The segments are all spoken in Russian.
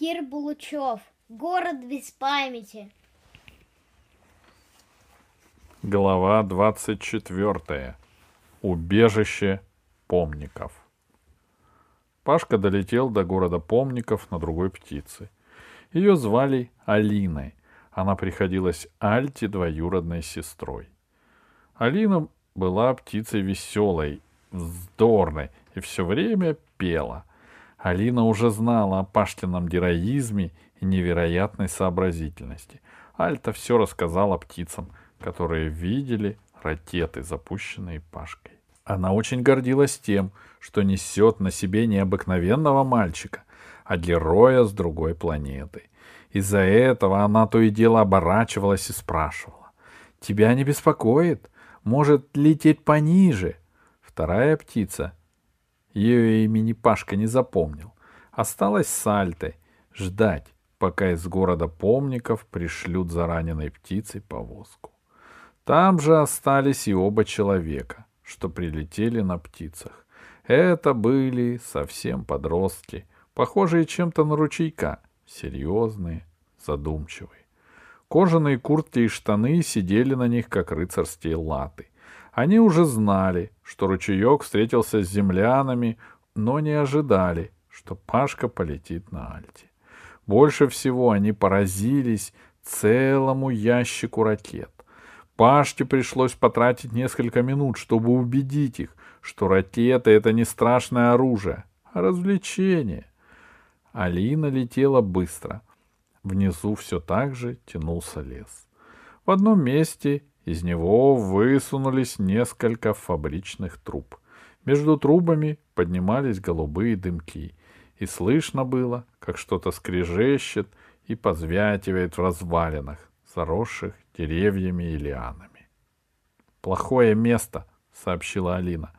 Кир Булучев. Город без памяти. Глава 24. Убежище помников. Пашка долетел до города помников на другой птице. Ее звали Алиной. Она приходилась Альте двоюродной сестрой. Алина была птицей веселой, вздорной и все время пела. Алина уже знала о Паштином героизме и невероятной сообразительности. Альта все рассказала птицам, которые видели ракеты, запущенные Пашкой. Она очень гордилась тем, что несет на себе необыкновенного мальчика, а героя с другой планеты. Из-за этого она то и дело оборачивалась и спрашивала. «Тебя не беспокоит? Может, лететь пониже?» Вторая птица, ее имени Пашка не запомнил, осталась с ждать, пока из города помников пришлют за раненой птицей повозку. Там же остались и оба человека, что прилетели на птицах. Это были совсем подростки, похожие чем-то на ручейка, серьезные, задумчивые. Кожаные куртки и штаны сидели на них, как рыцарские латы. Они уже знали, что ручеек встретился с землянами, но не ожидали, что Пашка полетит на Альте. Больше всего они поразились целому ящику ракет. Пашке пришлось потратить несколько минут, чтобы убедить их, что ракеты — это не страшное оружие, а развлечение. Алина летела быстро. Внизу все так же тянулся лес. В одном месте из него высунулись несколько фабричных труб. Между трубами поднимались голубые дымки, и слышно было, как что-то скрежещет и позвятивает в развалинах, заросших деревьями и лианами. «Плохое место», — сообщила Алина.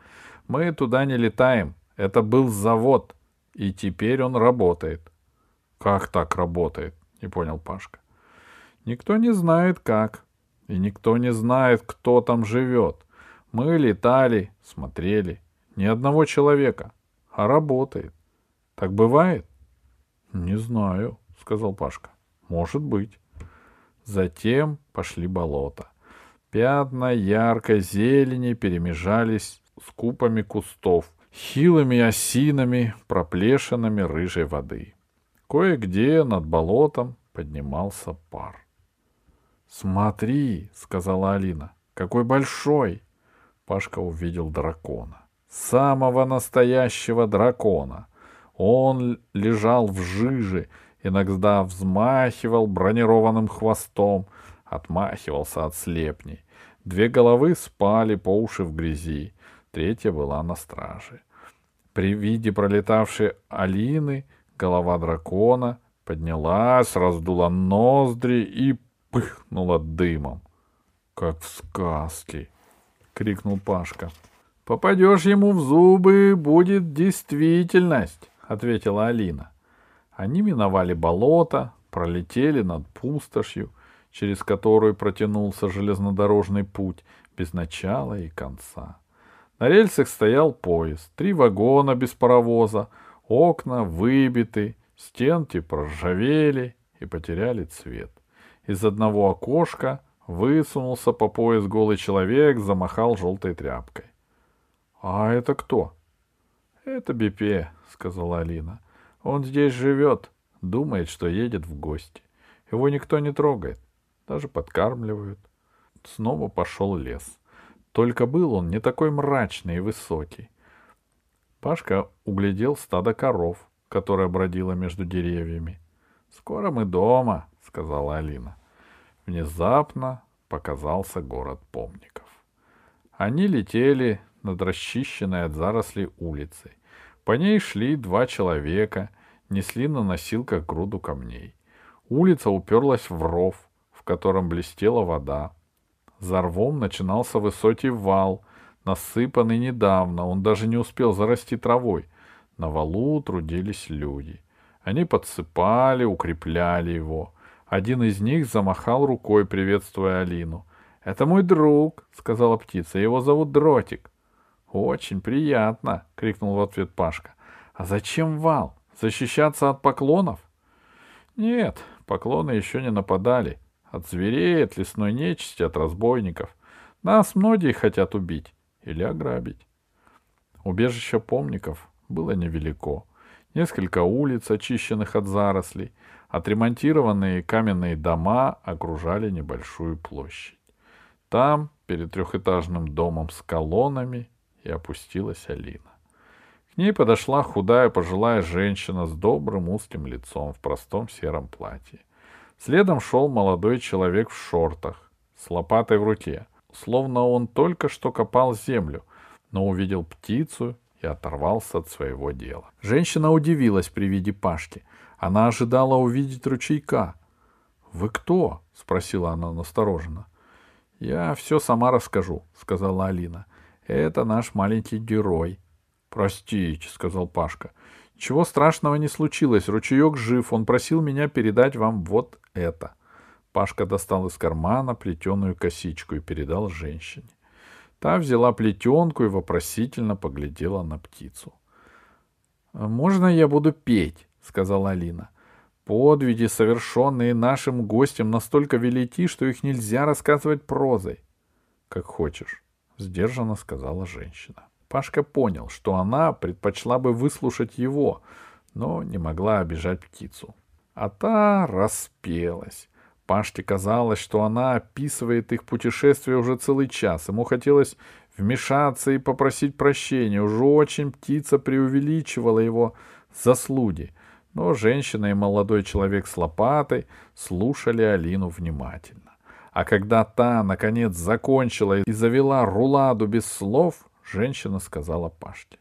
«Мы туда не летаем. Это был завод, и теперь он работает». «Как так работает?» — не понял Пашка. «Никто не знает, как. И никто не знает, кто там живет. Мы летали, смотрели. Ни одного человека. А работает. Так бывает?» «Не знаю», — сказал Пашка. «Может быть». Затем пошли болота. Пятна яркой зелени перемежались с купами кустов, хилыми осинами, проплешинами рыжей воды. Кое-где над болотом поднимался пар. «Смотри», — сказала Алина, — «какой большой!» Пашка увидел дракона. Самого настоящего дракона. Он лежал в жиже иногда взмахивал бронированным хвостом, отмахивался от слепней. Две головы спали по уши в грязи, третья была на страже. При виде пролетавшей Алины голова дракона поднялась, раздула ноздри и пыхнула дымом. — Как в сказке! — крикнул Пашка. — Попадешь ему в зубы, будет действительность, — ответила Алина. Они миновали болото, пролетели над пустошью, через которую протянулся железнодорожный путь без начала и конца. На рельсах стоял поезд, три вагона без паровоза, окна выбиты, стенки проржавели и потеряли цвет. Из одного окошка высунулся по пояс голый человек, замахал желтой тряпкой. — А это кто? — Это Бипе, — сказала Алина. — он здесь живет, думает, что едет в гости. Его никто не трогает, даже подкармливают. Снова пошел лес. Только был он не такой мрачный и высокий. Пашка углядел стадо коров, которое бродило между деревьями. «Скоро мы дома», — сказала Алина. Внезапно показался город помников. Они летели над расчищенной от зарослей улицей. По ней шли два человека, несли на носилках груду камней. Улица уперлась в ров, в котором блестела вода. За рвом начинался высокий вал, насыпанный недавно, он даже не успел зарасти травой. На валу трудились люди. Они подсыпали, укрепляли его. Один из них замахал рукой, приветствуя Алину. — Это мой друг, — сказала птица, — его зовут Дротик. «Очень приятно!» — крикнул в ответ Пашка. «А зачем вал? Защищаться от поклонов?» Нет, поклоны еще не нападали. От зверей, от лесной нечисти, от разбойников. Нас многие хотят убить или ограбить. Убежище помников было невелико. Несколько улиц, очищенных от зарослей, отремонтированные каменные дома окружали небольшую площадь. Там, перед трехэтажным домом с колоннами, и опустилась Алина. К ней подошла худая пожилая женщина с добрым узким лицом в простом сером платье. Следом шел молодой человек в шортах, с лопатой в руке, словно он только что копал землю, но увидел птицу и оторвался от своего дела. Женщина удивилась при виде Пашки. Она ожидала увидеть ручейка. «Вы кто?» — спросила она настороженно. «Я все сама расскажу», — сказала Алина. «Это наш маленький герой». «Простите», — сказал Пашка. «Чего страшного не случилось. Ручеек жив. Он просил меня передать вам вот это». Пашка достал из кармана плетеную косичку и передал женщине. Та взяла плетенку и вопросительно поглядела на птицу. «Можно я буду петь?» — сказала Алина. «Подвиги, совершенные нашим гостем, настолько велики, что их нельзя рассказывать прозой». «Как хочешь», — сдержанно сказала женщина. Пашка понял, что она предпочла бы выслушать его, но не могла обижать птицу. А та распелась. Пашке казалось, что она описывает их путешествие уже целый час. Ему хотелось вмешаться и попросить прощения. Уже очень птица преувеличивала его заслуги. Но женщина и молодой человек с лопатой слушали Алину внимательно. А когда та, наконец, закончила и завела руладу без слов, женщина сказала Пашке.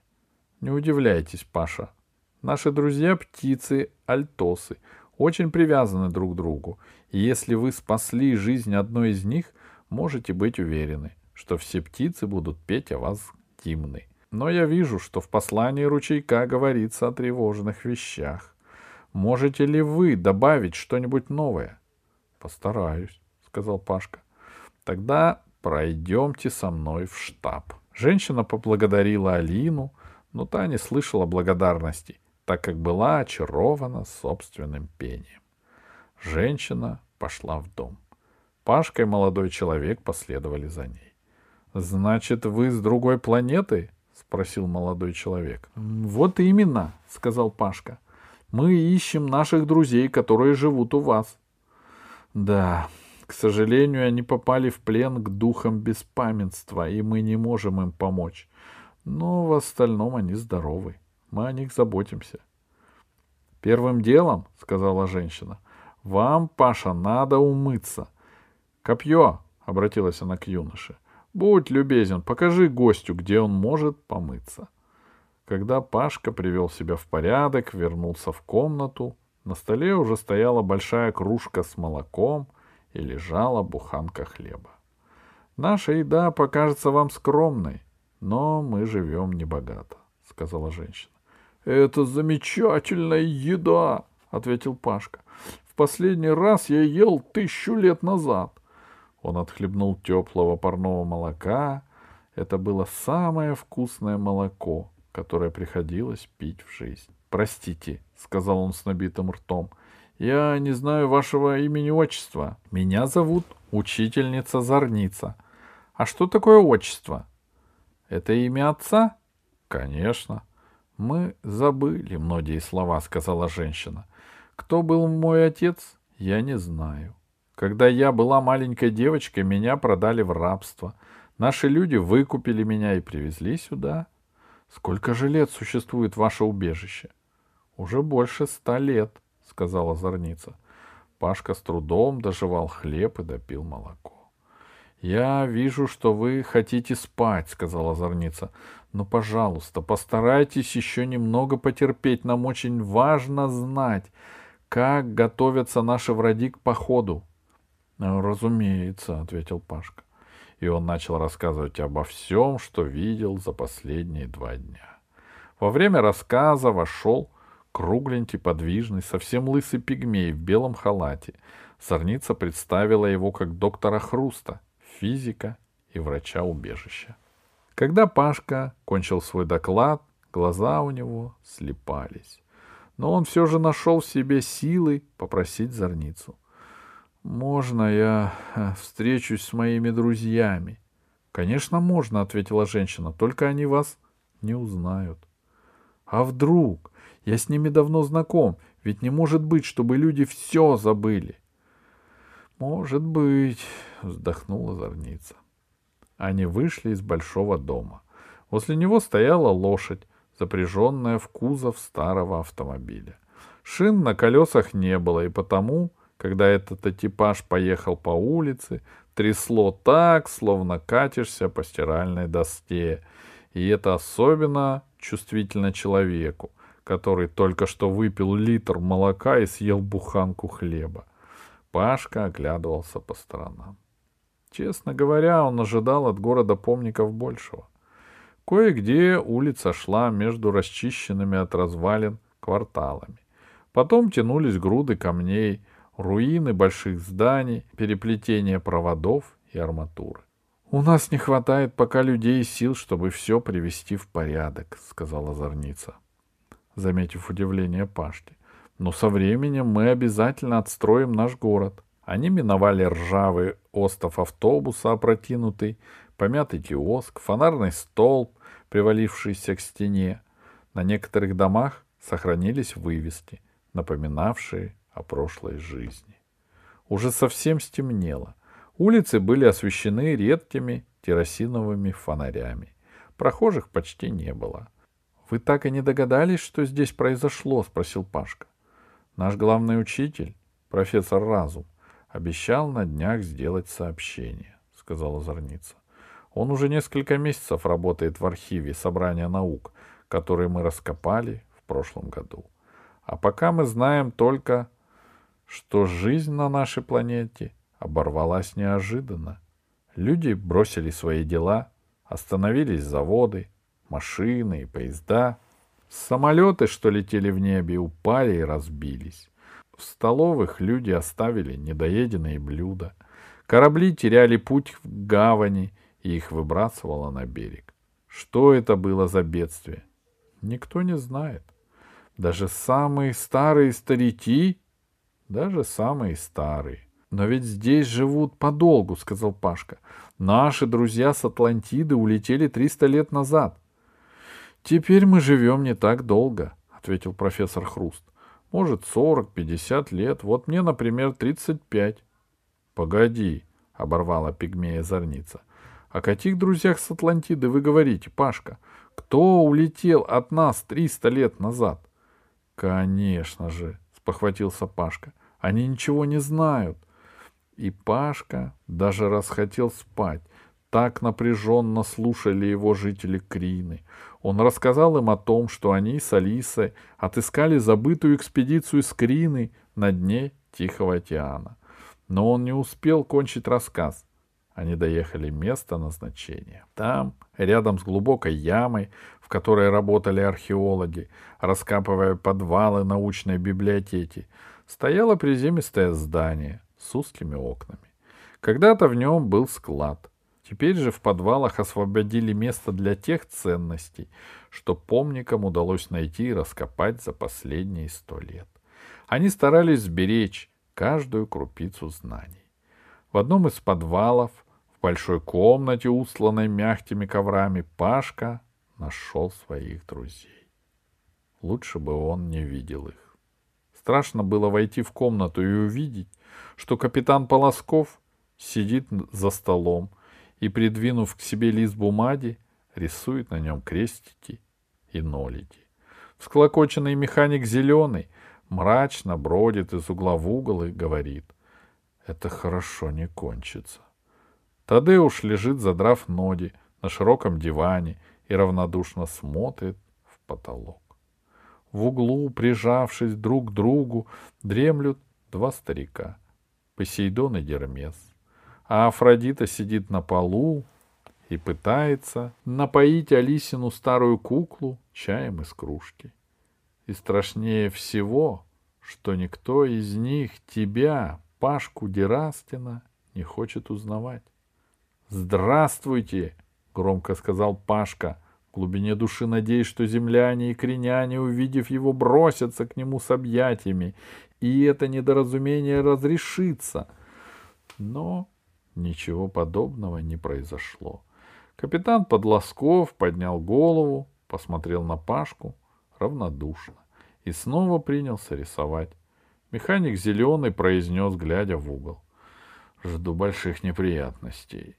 «Не удивляйтесь, Паша. Наши друзья — птицы, альтосы — очень привязаны друг к другу, и если вы спасли жизнь одной из них, можете быть уверены, что все птицы будут петь о вас гимны. Но я вижу, что в послании ручейка говорится о тревожных вещах. Можете ли вы добавить что-нибудь новое? Постараюсь, сказал Пашка. Тогда пройдемте со мной в штаб. Женщина поблагодарила Алину, но та не слышала благодарности так как была очарована собственным пением. Женщина пошла в дом. Пашка и молодой человек последовали за ней. «Значит, вы с другой планеты?» — спросил молодой человек. «Вот именно», — сказал Пашка. «Мы ищем наших друзей, которые живут у вас». «Да, к сожалению, они попали в плен к духам беспамятства, и мы не можем им помочь. Но в остальном они здоровы. Мы о них заботимся. Первым делом, сказала женщина, вам, Паша, надо умыться. Копье, обратилась она к юноше, будь любезен, покажи гостю, где он может помыться. Когда Пашка привел себя в порядок, вернулся в комнату, на столе уже стояла большая кружка с молоком и лежала буханка хлеба. Наша еда покажется вам скромной, но мы живем небогато, сказала женщина. «Это замечательная еда», — ответил Пашка. «В последний раз я ел тысячу лет назад». Он отхлебнул теплого парного молока. Это было самое вкусное молоко, которое приходилось пить в жизни. «Простите», — сказал он с набитым ртом, — «я не знаю вашего имени-отчества. Меня зовут учительница Зорница. А что такое отчество?» «Это имя отца?» «Конечно». Мы забыли многие слова, сказала женщина. Кто был мой отец, я не знаю. Когда я была маленькой девочкой, меня продали в рабство. Наши люди выкупили меня и привезли сюда. Сколько же лет существует ваше убежище? Уже больше ста лет, сказала зорница. Пашка с трудом доживал хлеб и допил молоко. «Я вижу, что вы хотите спать», — сказала зорница. Но, пожалуйста, постарайтесь еще немного потерпеть. Нам очень важно знать, как готовятся наши враги к походу. «Ну, — Разумеется, — ответил Пашка. И он начал рассказывать обо всем, что видел за последние два дня. Во время рассказа вошел кругленький, подвижный, совсем лысый пигмей в белом халате. Сорница представила его как доктора Хруста, физика и врача убежища. Когда Пашка кончил свой доклад, глаза у него слепались. но он все же нашел в себе силы попросить Зорницу. «Можно я э, встречусь с моими друзьями?» «Конечно, можно», — ответила женщина, — «только они вас не узнают». «А вдруг? Я с ними давно знаком, ведь не может быть, чтобы люди все забыли». «Может быть», — вздохнула Зорница. Они вышли из большого дома. Возле него стояла лошадь, запряженная в кузов старого автомобиля. Шин на колесах не было, и потому, когда этот экипаж поехал по улице, трясло так, словно катишься по стиральной доске. И это особенно чувствительно человеку, который только что выпил литр молока и съел буханку хлеба. Пашка оглядывался по сторонам. Честно говоря, он ожидал от города помников большего. Кое-где улица шла между расчищенными от развалин кварталами. Потом тянулись груды камней, руины больших зданий, переплетение проводов и арматуры. «У нас не хватает пока людей и сил, чтобы все привести в порядок», — сказала Зорница, заметив удивление Пашки. «Но со временем мы обязательно отстроим наш город». Они миновали ржавый остов автобуса, опрокинутый, помятый киоск, фонарный столб, привалившийся к стене. На некоторых домах сохранились вывески, напоминавшие о прошлой жизни. Уже совсем стемнело. Улицы были освещены редкими керосиновыми фонарями. Прохожих почти не было. — Вы так и не догадались, что здесь произошло? — спросил Пашка. — Наш главный учитель, профессор Разум, обещал на днях сделать сообщение, — сказала Зорница. Он уже несколько месяцев работает в архиве собрания наук, которые мы раскопали в прошлом году. А пока мы знаем только, что жизнь на нашей планете оборвалась неожиданно. Люди бросили свои дела, остановились заводы, машины и поезда. Самолеты, что летели в небе, упали и разбились. В столовых люди оставили недоеденные блюда. Корабли теряли путь в гавани, и их выбрасывало на берег. Что это было за бедствие? Никто не знает. Даже самые старые старики, даже самые старые. Но ведь здесь живут подолгу, сказал Пашка. Наши друзья с Атлантиды улетели 300 лет назад. Теперь мы живем не так долго, ответил профессор Хруст. Может, 40-50 лет. Вот мне, например, 35. Погоди, оборвала пигмея зорница. О каких друзьях с Атлантиды вы говорите, Пашка? Кто улетел от нас 300 лет назад? Конечно же, спохватился Пашка. Они ничего не знают. И Пашка даже раз хотел спать. Так напряженно слушали его жители Крины. Он рассказал им о том, что они с Алисой отыскали забытую экспедицию с Крины на дне Тихого океана. Но он не успел кончить рассказ. Они доехали место назначения. Там, рядом с глубокой ямой, в которой работали археологи, раскапывая подвалы научной библиотеки, стояло приземистое здание с узкими окнами. Когда-то в нем был склад. Теперь же в подвалах освободили место для тех ценностей, что помникам удалось найти и раскопать за последние сто лет. Они старались сберечь каждую крупицу знаний. В одном из подвалов, в большой комнате, устланной мягкими коврами, Пашка нашел своих друзей. Лучше бы он не видел их. Страшно было войти в комнату и увидеть, что капитан Полосков сидит за столом и, придвинув к себе лист бумаги, рисует на нем крестики и нолики. Всклокоченный механик зеленый мрачно бродит из угла в угол и говорит — это хорошо не кончится. Тадеуш лежит, задрав ноги, на широком диване и равнодушно смотрит в потолок. В углу, прижавшись друг к другу, дремлют два старика — Посейдон и Гермес. А Афродита сидит на полу и пытается напоить Алисину старую куклу чаем из кружки. И страшнее всего, что никто из них тебя, Пашку Дерастина не хочет узнавать. «Здравствуйте!» — громко сказал Пашка, В глубине души надеясь, что земляне и креняне, увидев его, бросятся к нему с объятиями, и это недоразумение разрешится. Но ничего подобного не произошло. Капитан Подлосков поднял голову, посмотрел на Пашку равнодушно и снова принялся рисовать. Механик зеленый произнес, глядя в угол. Жду больших неприятностей.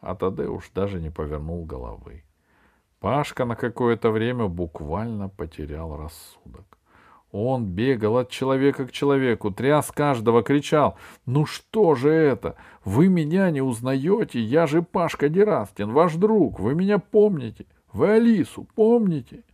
А Тадеуш даже не повернул головы. Пашка на какое-то время буквально потерял рассудок. Он бегал от человека к человеку, тряс каждого, кричал. «Ну что же это? Вы меня не узнаете? Я же Пашка Дерастин, ваш друг. Вы меня помните? Вы Алису помните?»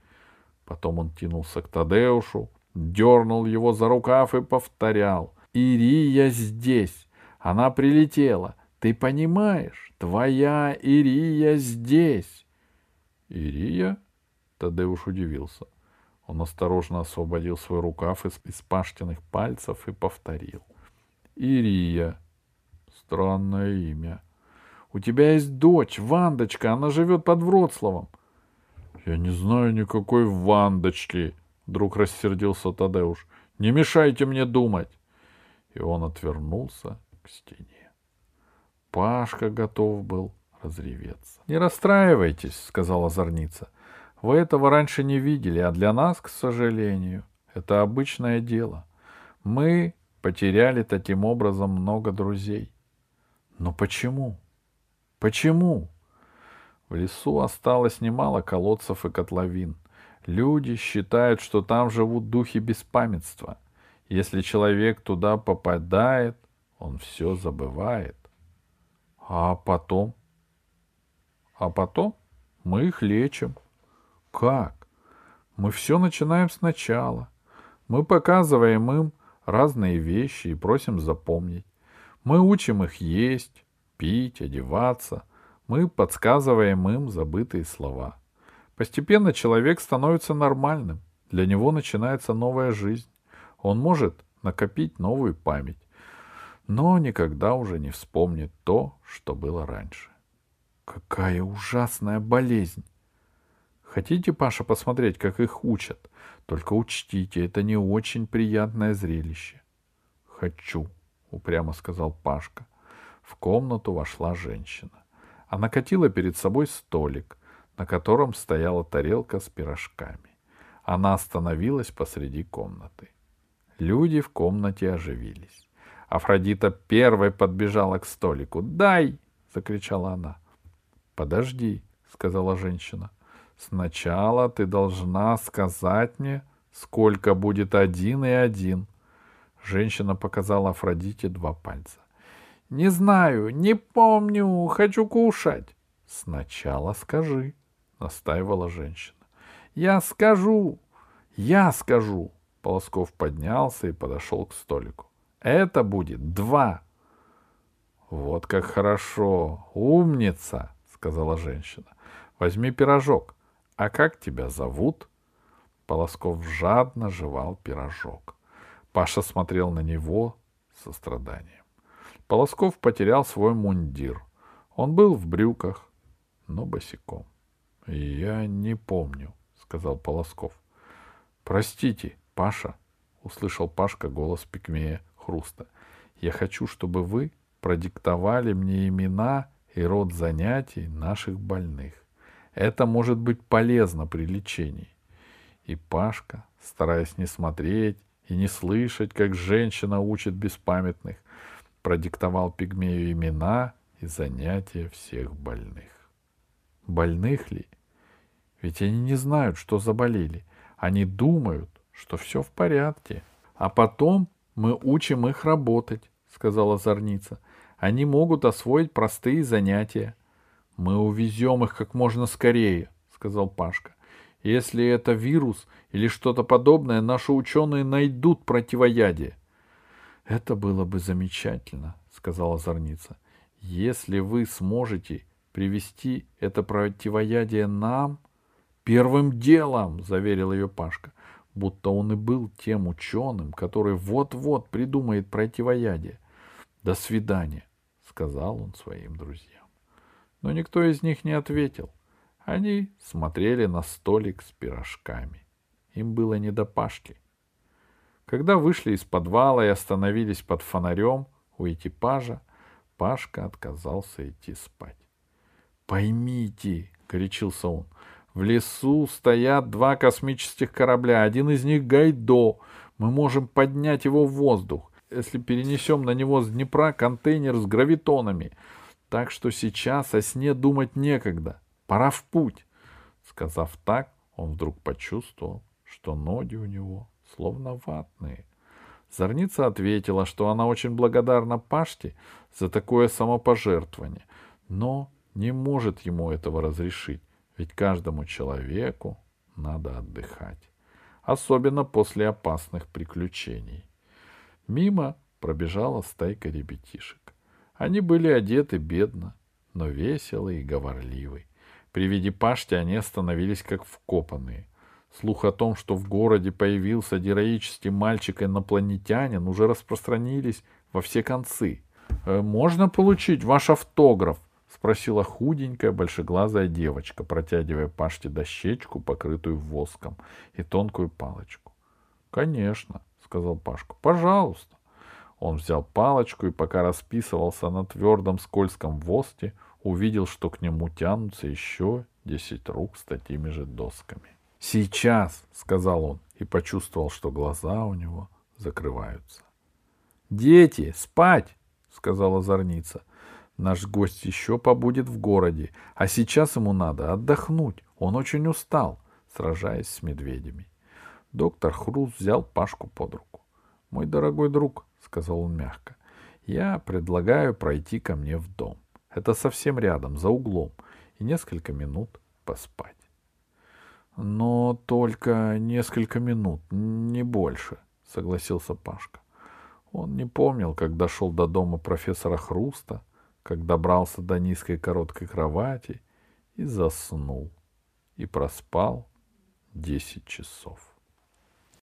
Потом он тянулся к Тадеушу, дернул его за рукав и повторял. «Ирия здесь! Она прилетела! Ты понимаешь? Твоя Ирия здесь!» «Ирия?» — Тадеуш удивился. Он осторожно освободил свой рукав из, из паштиных пальцев и повторил. «Ирия. Странное имя. У тебя есть дочь, Вандочка, она живет под Вроцлавом». «Я не знаю никакой Вандочки», — вдруг рассердился Тадеуш. «Не мешайте мне думать». И он отвернулся к стене. Пашка готов был разреветься. — Не расстраивайтесь, — сказала Зорница. — Вы этого раньше не видели, а для нас, к сожалению, это обычное дело. Мы потеряли таким образом много друзей. Но почему? Почему? В лесу осталось немало колодцев и котловин. Люди считают, что там живут духи беспамятства. Если человек туда попадает, он все забывает. А потом? А потом мы их лечим. Как? Мы все начинаем сначала. Мы показываем им разные вещи и просим запомнить. Мы учим их есть, пить, одеваться. Мы подсказываем им забытые слова. Постепенно человек становится нормальным. Для него начинается новая жизнь. Он может накопить новую память, но никогда уже не вспомнит то, что было раньше. Какая ужасная болезнь! Хотите, Паша, посмотреть, как их учат? Только учтите, это не очень приятное зрелище. Хочу, упрямо сказал Пашка. В комнату вошла женщина. Она катила перед собой столик, на котором стояла тарелка с пирожками. Она остановилась посреди комнаты. Люди в комнате оживились. Афродита первой подбежала к столику. «Дай!» — закричала она. Подожди, сказала женщина. Сначала ты должна сказать мне, сколько будет один и один. Женщина показала Афродите два пальца. Не знаю, не помню, хочу кушать. Сначала скажи, настаивала женщина. Я скажу, я скажу. Полосков поднялся и подошел к столику. Это будет два. Вот как хорошо, умница, сказала женщина. Возьми пирожок. А как тебя зовут? Полосков жадно жевал пирожок. Паша смотрел на него со страданием. Полосков потерял свой мундир. Он был в брюках, но босиком. — Я не помню, — сказал Полосков. — Простите, Паша, — услышал Пашка голос пигмея Хруста. — Я хочу, чтобы вы продиктовали мне имена и род занятий наших больных. Это может быть полезно при лечении. И Пашка, стараясь не смотреть и не слышать, как женщина учит беспамятных, продиктовал пигмею имена и занятия всех больных. Больных ли? Ведь они не знают, что заболели. Они думают, что все в порядке. А потом мы учим их работать, сказала Зорница. Они могут освоить простые занятия. Мы увезем их как можно скорее, сказал Пашка. Если это вирус или что-то подобное, наши ученые найдут противоядие. Это было бы замечательно, сказала Зорница. Если вы сможете привести это противоядие нам, первым делом, заверил ее Пашка, будто он и был тем ученым, который вот-вот придумает противоядие. До свидания сказал он своим друзьям. Но никто из них не ответил. Они смотрели на столик с пирожками. Им было не до Пашки. Когда вышли из подвала и остановились под фонарем у экипажа, Пашка отказался идти спать. «Поймите», — горячился он, — «в лесу стоят два космических корабля. Один из них — Гайдо. Мы можем поднять его в воздух, если перенесем на него с Днепра контейнер с гравитонами. Так что сейчас о сне думать некогда. Пора в путь». Сказав так, он вдруг почувствовал, что ноги у него словно ватные. Зорница ответила, что она очень благодарна Паште за такое самопожертвование, но не может ему этого разрешить, ведь каждому человеку надо отдыхать, особенно после опасных приключений. Мимо пробежала стайка ребятишек. Они были одеты бедно, но весело и говорливы. При виде Пашти они остановились как вкопанные. Слух о том, что в городе появился героический мальчик-инопланетянин, уже распространились во все концы. «Э, «Можно получить ваш автограф?» — спросила худенькая, большеглазая девочка, протягивая Паште дощечку, покрытую воском, и тонкую палочку. «Конечно», — сказал Пашка, — «пожалуйста». Он взял палочку и, пока расписывался на твердом скользком воске, увидел, что к нему тянутся еще десять рук с такими же досками. «Сейчас», — сказал он, и почувствовал, что глаза у него закрываются. «Дети, спать!» — сказала зорница. «Наш гость еще побудет в городе, а сейчас ему надо отдохнуть. Он очень устал, сражаясь с медведями». Доктор Хруст взял Пашку под руку. «Мой дорогой друг», — сказал он мягко, — «я предлагаю пройти ко мне в дом. Это совсем рядом, за углом, и несколько минут поспать». Но только несколько минут, не больше, согласился Пашка. Он не помнил, как дошел до дома профессора Хруста, как добрался до низкой короткой кровати и заснул. И проспал десять часов.